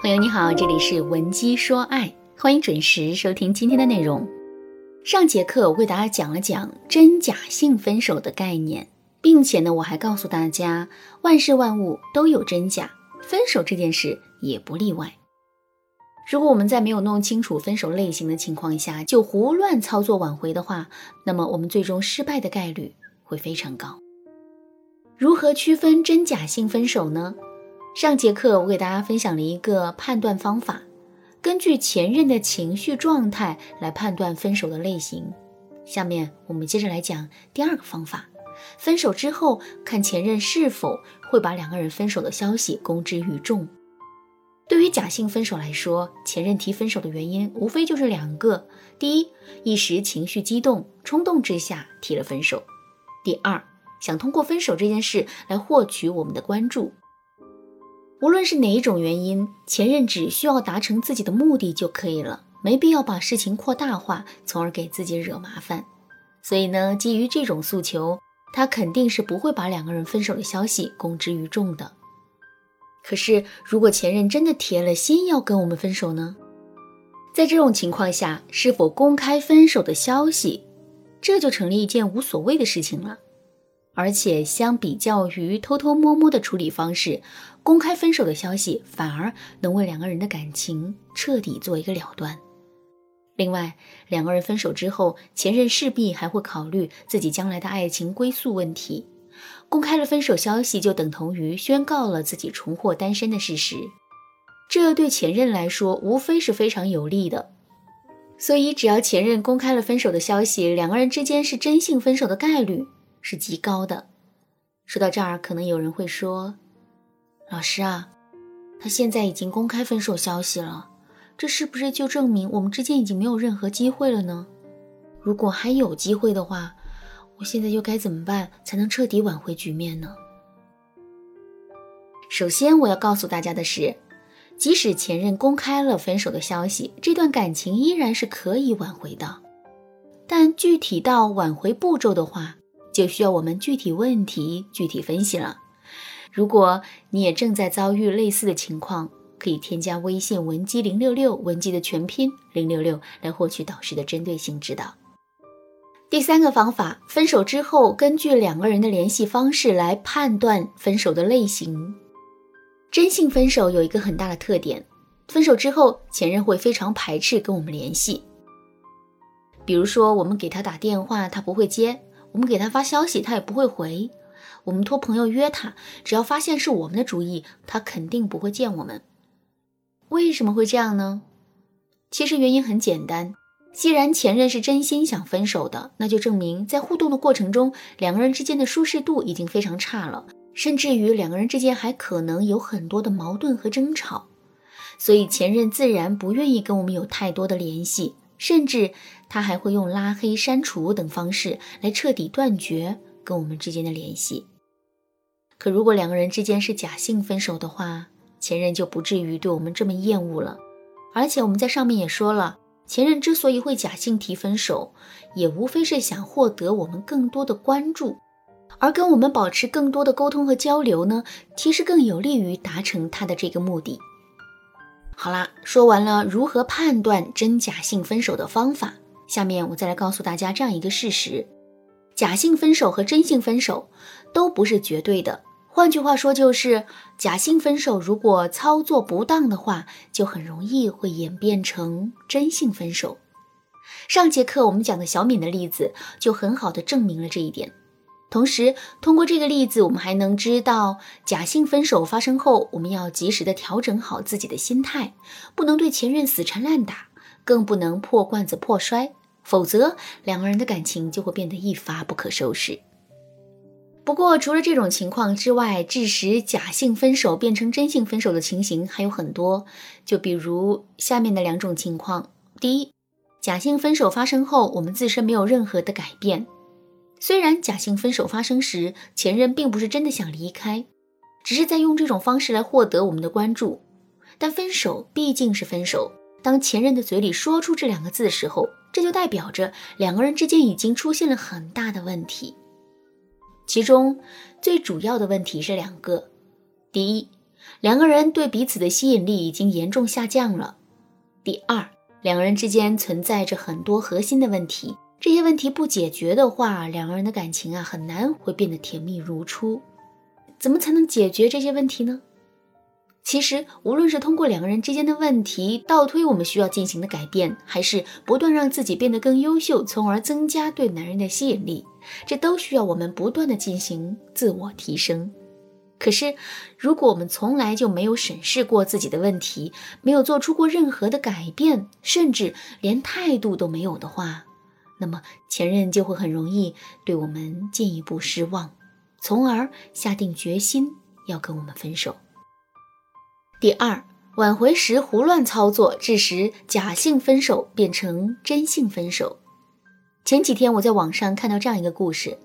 朋友你好，这里是文姬说爱，欢迎准时收听今天的内容。上节课我为大家讲了讲真假性分手的概念，并且呢，我还告诉大家，万事万物都有真假，分手这件事也不例外。如果我们在没有弄清楚分手类型的情况下就胡乱操作挽回的话，那么我们最终失败的概率会非常高。如何区分真假性分手呢？上节课我给大家分享了一个判断方法，根据前任的情绪状态来判断分手的类型。下面我们接着来讲第二个方法：分手之后看前任是否会把两个人分手的消息公之于众。对于假性分手来说，前任提分手的原因无非就是两个：第一，一时情绪激动，冲动之下提了分手；第二，想通过分手这件事来获取我们的关注。无论是哪一种原因，前任只需要达成自己的目的就可以了，没必要把事情扩大化，从而给自己惹麻烦。所以呢，基于这种诉求，他肯定是不会把两个人分手的消息公之于众的。可是，如果前任真的铁了心要跟我们分手呢？在这种情况下，是否公开分手的消息，这就成了一件无所谓的事情了。而且，相比较于偷偷摸摸的处理方式，公开分手的消息反而能为两个人的感情彻底做一个了断。另外，两个人分手之后，前任势必还会考虑自己将来的爱情归宿问题。公开了分手消息，就等同于宣告了自己重获单身的事实，这对前任来说无非是非常有利的。所以，只要前任公开了分手的消息，两个人之间是真性分手的概率是极高的。说到这儿，可能有人会说：“老师啊，他现在已经公开分手消息了，这是不是就证明我们之间已经没有任何机会了呢？如果还有机会的话。”我现在又该怎么办才能彻底挽回局面呢？首先，我要告诉大家的是，即使前任公开了分手的消息，这段感情依然是可以挽回的。但具体到挽回步骤的话，就需要我们具体问题具体分析了。如果你也正在遭遇类似的情况，可以添加微信文姬零六六，文姬的全拼零六六，来获取导师的针对性指导。第三个方法，分手之后，根据两个人的联系方式来判断分手的类型。真性分手有一个很大的特点，分手之后，前任会非常排斥跟我们联系。比如说，我们给他打电话，他不会接；我们给他发消息，他也不会回；我们托朋友约他，只要发现是我们的主意，他肯定不会见我们。为什么会这样呢？其实原因很简单。既然前任是真心想分手的，那就证明在互动的过程中，两个人之间的舒适度已经非常差了，甚至于两个人之间还可能有很多的矛盾和争吵，所以前任自然不愿意跟我们有太多的联系，甚至他还会用拉黑、删除等方式来彻底断绝跟我们之间的联系。可如果两个人之间是假性分手的话，前任就不至于对我们这么厌恶了，而且我们在上面也说了。前任之所以会假性提分手，也无非是想获得我们更多的关注，而跟我们保持更多的沟通和交流呢，其实更有利于达成他的这个目的。好啦，说完了如何判断真假性分手的方法，下面我再来告诉大家这样一个事实：假性分手和真性分手都不是绝对的。换句话说，就是假性分手，如果操作不当的话，就很容易会演变成真性分手。上节课我们讲的小敏的例子，就很好的证明了这一点。同时，通过这个例子，我们还能知道，假性分手发生后，我们要及时的调整好自己的心态，不能对前任死缠烂打，更不能破罐子破摔，否则两个人的感情就会变得一发不可收拾。不过，除了这种情况之外，致使假性分手变成真性分手的情形还有很多。就比如下面的两种情况：第一，假性分手发生后，我们自身没有任何的改变。虽然假性分手发生时，前任并不是真的想离开，只是在用这种方式来获得我们的关注。但分手毕竟是分手，当前任的嘴里说出这两个字的时候，这就代表着两个人之间已经出现了很大的问题。其中最主要的问题是两个：第一，两个人对彼此的吸引力已经严重下降了；第二，两个人之间存在着很多核心的问题，这些问题不解决的话，两个人的感情啊很难会变得甜蜜如初。怎么才能解决这些问题呢？其实，无论是通过两个人之间的问题倒推我们需要进行的改变，还是不断让自己变得更优秀，从而增加对男人的吸引力，这都需要我们不断的进行自我提升。可是，如果我们从来就没有审视过自己的问题，没有做出过任何的改变，甚至连态度都没有的话，那么前任就会很容易对我们进一步失望。从而下定决心要跟我们分手。第二，挽回时胡乱操作，致使假性分手变成真性分手。前几天我在网上看到这样一个故事：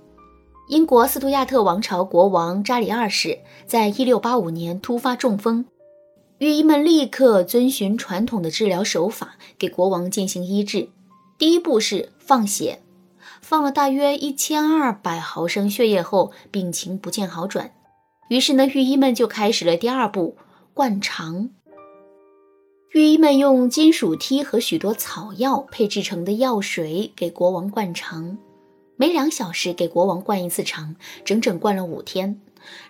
英国斯图亚特王朝国王查理二世在一六八五年突发中风，御医们立刻遵循传统的治疗手法给国王进行医治。第一步是放血。放了大约一千二百毫升血液后，病情不见好转，于是呢，御医们就开始了第二步灌肠。御医们用金属梯和许多草药配制成的药水给国王灌肠，每两小时给国王灌一次肠，整整灌了五天。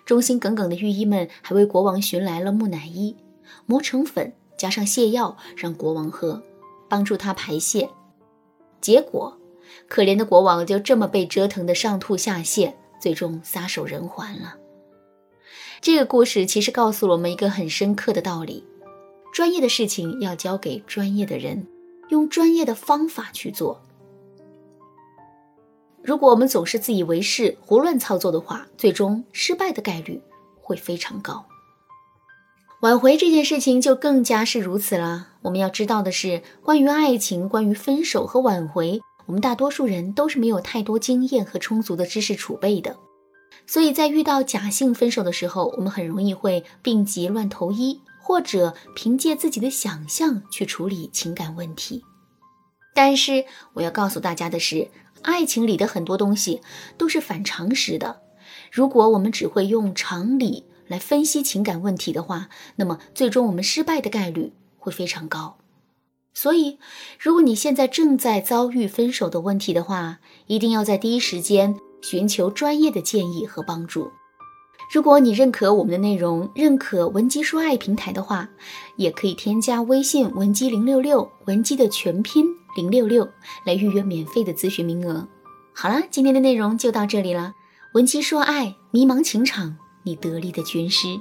忠心耿耿的御医们还为国王寻来了木乃伊，磨成粉，加上泻药让国王喝，帮助他排泄。结果。可怜的国王就这么被折腾的上吐下泻，最终撒手人寰了。这个故事其实告诉了我们一个很深刻的道理：专业的事情要交给专业的人，用专业的方法去做。如果我们总是自以为是、胡乱操作的话，最终失败的概率会非常高。挽回这件事情就更加是如此了。我们要知道的是，关于爱情、关于分手和挽回。我们大多数人都是没有太多经验和充足的知识储备的，所以在遇到假性分手的时候，我们很容易会病急乱投医，或者凭借自己的想象去处理情感问题。但是我要告诉大家的是，爱情里的很多东西都是反常识的。如果我们只会用常理来分析情感问题的话，那么最终我们失败的概率会非常高。所以，如果你现在正在遭遇分手的问题的话，一定要在第一时间寻求专业的建议和帮助。如果你认可我们的内容，认可文姬说爱平台的话，也可以添加微信文姬零六六，文姬的全拼零六六，来预约免费的咨询名额。好了，今天的内容就到这里了。文姬说爱，迷茫情场，你得力的军师。